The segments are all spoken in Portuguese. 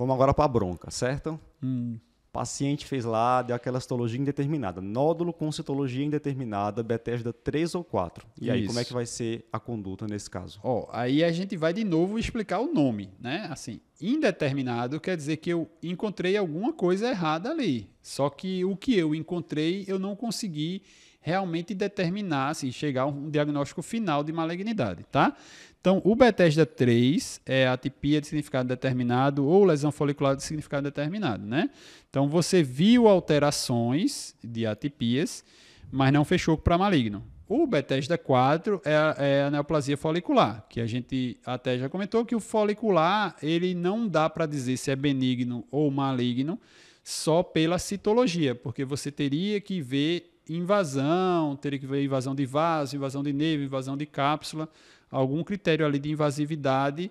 Vamos agora para a bronca, certo? Hum. Paciente fez lá, deu aquela citologia indeterminada. Nódulo com citologia indeterminada, Bethesda 3 ou 4. E aí, Isso. como é que vai ser a conduta nesse caso? Ó, aí a gente vai de novo explicar o nome, né? Assim, indeterminado quer dizer que eu encontrei alguma coisa errada ali. Só que o que eu encontrei, eu não consegui realmente determinar, assim, chegar a um diagnóstico final de malignidade, tá? Então, o Bethesda 3 é atipia de significado determinado ou lesão folicular de significado determinado, né? Então, você viu alterações de atipias, mas não fechou para maligno. O Bethesda 4 é é a neoplasia folicular, que a gente até já comentou que o folicular, ele não dá para dizer se é benigno ou maligno só pela citologia, porque você teria que ver invasão, teria que ver invasão de vaso, invasão de nervo, invasão de cápsula, algum critério ali de invasividade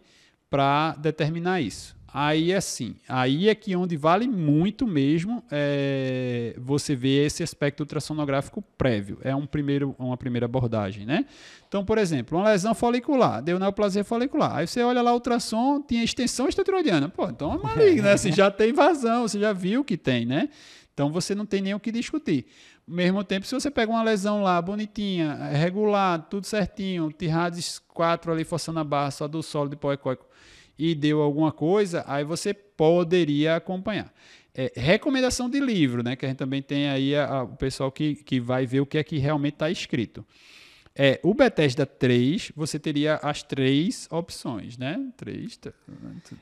para determinar isso. Aí assim, aí é que onde vale muito mesmo é, você ver esse aspecto ultrassonográfico prévio. É um primeiro, uma primeira abordagem, né? Então, por exemplo, uma lesão folicular, deu neoplasia folicular. Aí você olha lá o ultrassom, tinha extensão esteroidiana. Pô, então é maligno, né? Você já tem invasão, você já viu que tem, né? Então você não tem nem o que discutir. Mesmo tempo, se você pega uma lesão lá, bonitinha, regular, tudo certinho, Tirades 4 ali forçando a barra, só do solo de poecóico, e deu alguma coisa, aí você poderia acompanhar. É, recomendação de livro, né? Que a gente também tem aí a, a, o pessoal que, que vai ver o que é que realmente está escrito. É, o Bethesda 3, você teria as três opções, né? Três. Tô,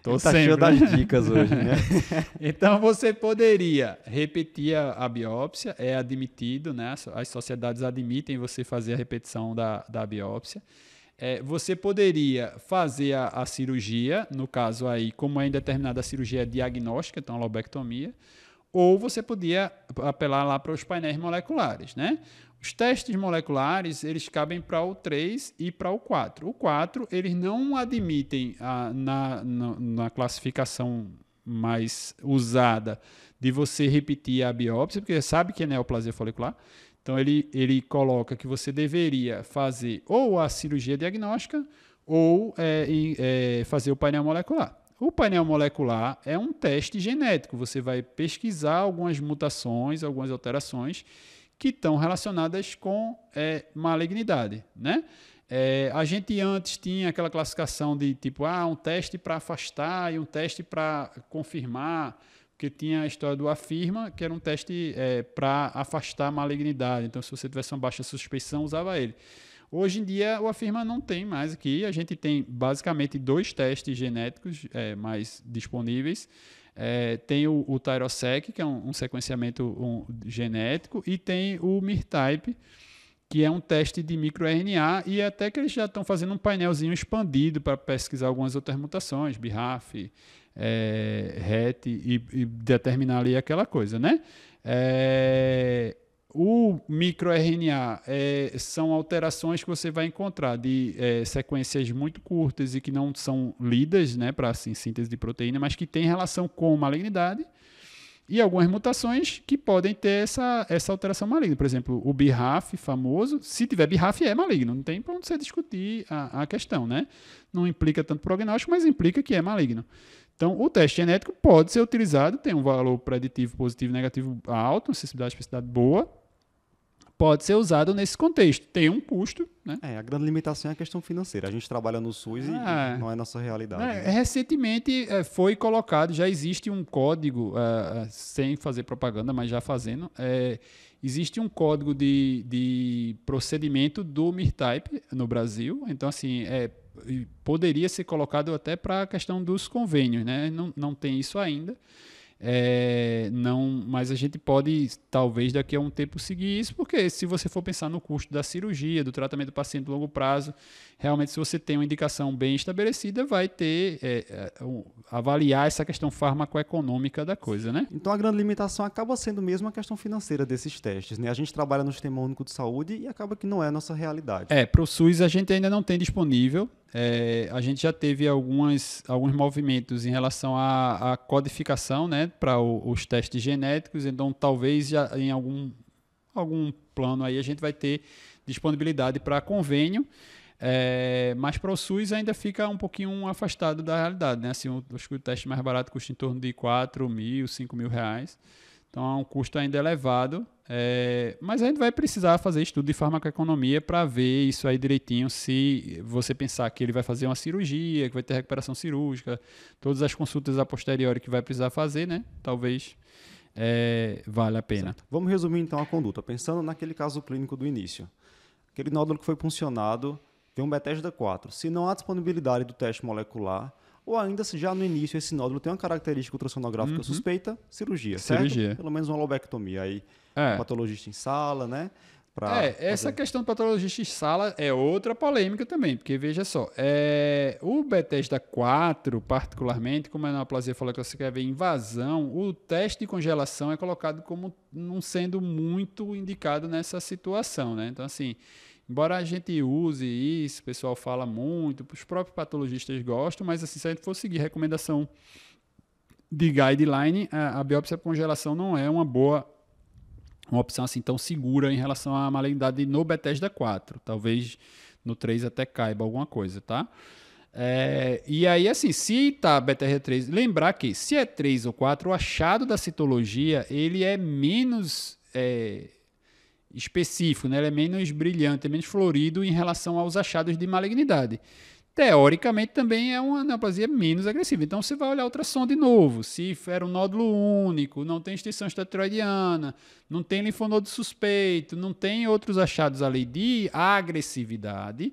tô tá sempre, cheio das né? dicas hoje, né? então você poderia repetir a, a, biópsia, é admitido, né? As sociedades admitem você fazer a repetição da, da biópsia. É, você poderia fazer a, a, cirurgia, no caso aí, como é indeterminada a cirurgia diagnóstica, então a lobectomia, ou você podia apelar lá para os painéis moleculares, né? Os testes moleculares, eles cabem para o 3 e para o 4. O 4, eles não admitem a, na, na, na classificação mais usada de você repetir a biópsia, porque sabe que é neoplasia folicular. Então, ele, ele coloca que você deveria fazer ou a cirurgia diagnóstica ou é, é, fazer o painel molecular. O painel molecular é um teste genético. Você vai pesquisar algumas mutações, algumas alterações que estão relacionadas com é, malignidade, né? É, a gente antes tinha aquela classificação de tipo, ah, um teste para afastar e um teste para confirmar, porque tinha a história do afirma, que era um teste é, para afastar malignidade. Então, se você tivesse uma baixa suspeição, usava ele. Hoje em dia, o afirma não tem mais aqui. A gente tem basicamente dois testes genéticos é, mais disponíveis. É, tem o, o Tyrosec, que é um, um sequenciamento um, genético, e tem o MIR-Type, que é um teste de microRNA, e até que eles já estão fazendo um painelzinho expandido para pesquisar algumas outras mutações, BRAF, é, RET, e, e, determinar ali aquela coisa, né? É, microRNA é, são alterações que você vai encontrar de é, sequências muito curtas e que não são lidas né, para assim, síntese de proteína, mas que têm relação com malignidade e algumas mutações que podem ter essa, essa alteração maligna. Por exemplo, o BRAF famoso, se tiver BRAF é maligno, não tem para onde você discutir a, a questão, né? Não implica tanto prognóstico, mas implica que é maligno. Então, o teste genético pode ser utilizado, tem um valor preditivo positivo e negativo alto, uma sensibilidade e especificidade boa, pode ser usado nesse contexto. Tem um custo. Né? É, a grande limitação é a questão financeira. A gente trabalha no SUS e é. não é nossa realidade. É, né? Recentemente é, foi colocado, já existe um código, é, é, sem fazer propaganda, mas já fazendo, é, existe um código de, de procedimento do MIRType no Brasil. Então, assim, poderia ser colocado até para a questão dos convênios. Né? Não, não tem isso ainda. É, não, mas a gente pode, talvez, daqui a um tempo seguir isso, porque se você for pensar no custo da cirurgia, do tratamento do paciente a longo prazo, realmente, se você tem uma indicação bem estabelecida, vai ter, é, é, avaliar essa questão farmacoeconômica da coisa, né? Então, a grande limitação acaba sendo mesmo a questão financeira desses testes, né? A gente trabalha no Sistema Único de Saúde e acaba que não é a nossa realidade. É, para o SUS a gente ainda não tem disponível, é, a gente já teve algumas, alguns movimentos em relação à, à codificação né, para os testes genéticos, então talvez já em algum, algum plano aí a gente vai ter disponibilidade para convênio. É, mas para o SUS ainda fica um pouquinho afastado da realidade, né? Assim, acho que o teste mais barato custa em torno de 4 mil, 5 mil reais. Então é um custo ainda elevado, é, mas a gente vai precisar fazer estudo de farmacoeconomia para ver isso aí direitinho. Se você pensar que ele vai fazer uma cirurgia, que vai ter recuperação cirúrgica, todas as consultas a posteriori que vai precisar fazer, né? Talvez é, vale a pena. Certo. Vamos resumir então a conduta, pensando naquele caso clínico do início. Aquele nódulo que foi puncionado tem um Bethesda 4. Se não há disponibilidade do teste molecular, ou ainda se já no início esse nódulo tem uma característica ultrassonográfica uhum. suspeita, cirurgia, cirurgia. Certo? Pelo menos uma lobectomia. Aí, é. patologista em sala, né? é, essa questão do patologista em sala é outra polêmica também, porque veja só, é, o Bethesda 4, particularmente, como a neoplasia falou que você quer ver invasão, o teste de congelação é colocado como não sendo muito indicado nessa situação, né? Então, assim, Embora a gente use isso, o pessoal fala muito, os próprios patologistas gostam, mas assim, se a gente for seguir recomendação de guideline, a, a biópsia por congelação não é uma boa uma opção assim tão segura em relação à malignidade no Bethesda 4. Talvez no 3 até caiba alguma coisa, tá? É, e aí, assim, se tá Bethesda 3, lembrar que se é 3 ou 4, o achado da citologia ele é menos é, específico, né? ele é menos brilhante, é menos florido em relação aos achados de malignidade. Teoricamente também é uma neoplasia menos agressiva. Então você vai olhar ultrassom de novo. Se era um nódulo único, não tem extensão esteroidiana, não tem linfonodo suspeito, não tem outros achados ali de agressividade,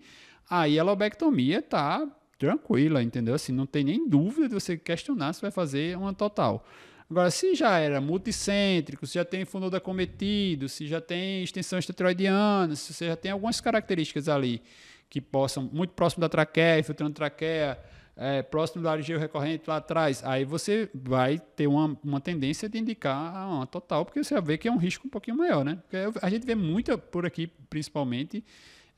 aí a lobectomia está tranquila, entendeu? Assim, não tem nem dúvida de você questionar se vai fazer uma total. Agora, se já era multicêntrico, se já tem fundo acometido, se já tem extensão esteroidiana, se você já tem algumas características ali que possam, muito próximo da traqueia, infiltrando traqueia, é, próximo do arigeu recorrente lá atrás, aí você vai ter uma, uma tendência de indicar uma total, porque você vai ver que é um risco um pouquinho maior, né? Porque a gente vê muita, por aqui principalmente,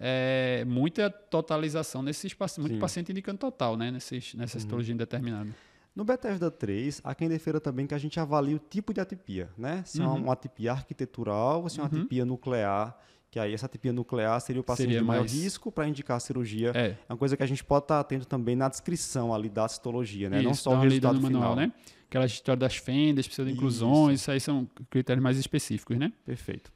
é, muita totalização nesses pacientes, muito paciente indicando total, né? Nesses, nessa uhum. citologia indeterminada. No Bethesda 3, há quem defenda também que a gente avalie o tipo de atipia, né? Se uhum. é uma atipia arquitetural ou se é uma uhum. atipia nuclear, que aí essa atipia nuclear seria o paciente seria de maior mais... risco para indicar a cirurgia. É. é. uma coisa que a gente pode estar tá atento também na descrição ali da citologia, né? Isso, Não só o resultado final. Manual, né? Aquela história das fendas, precisa de inclusões, isso. isso aí são critérios mais específicos, né? Perfeito.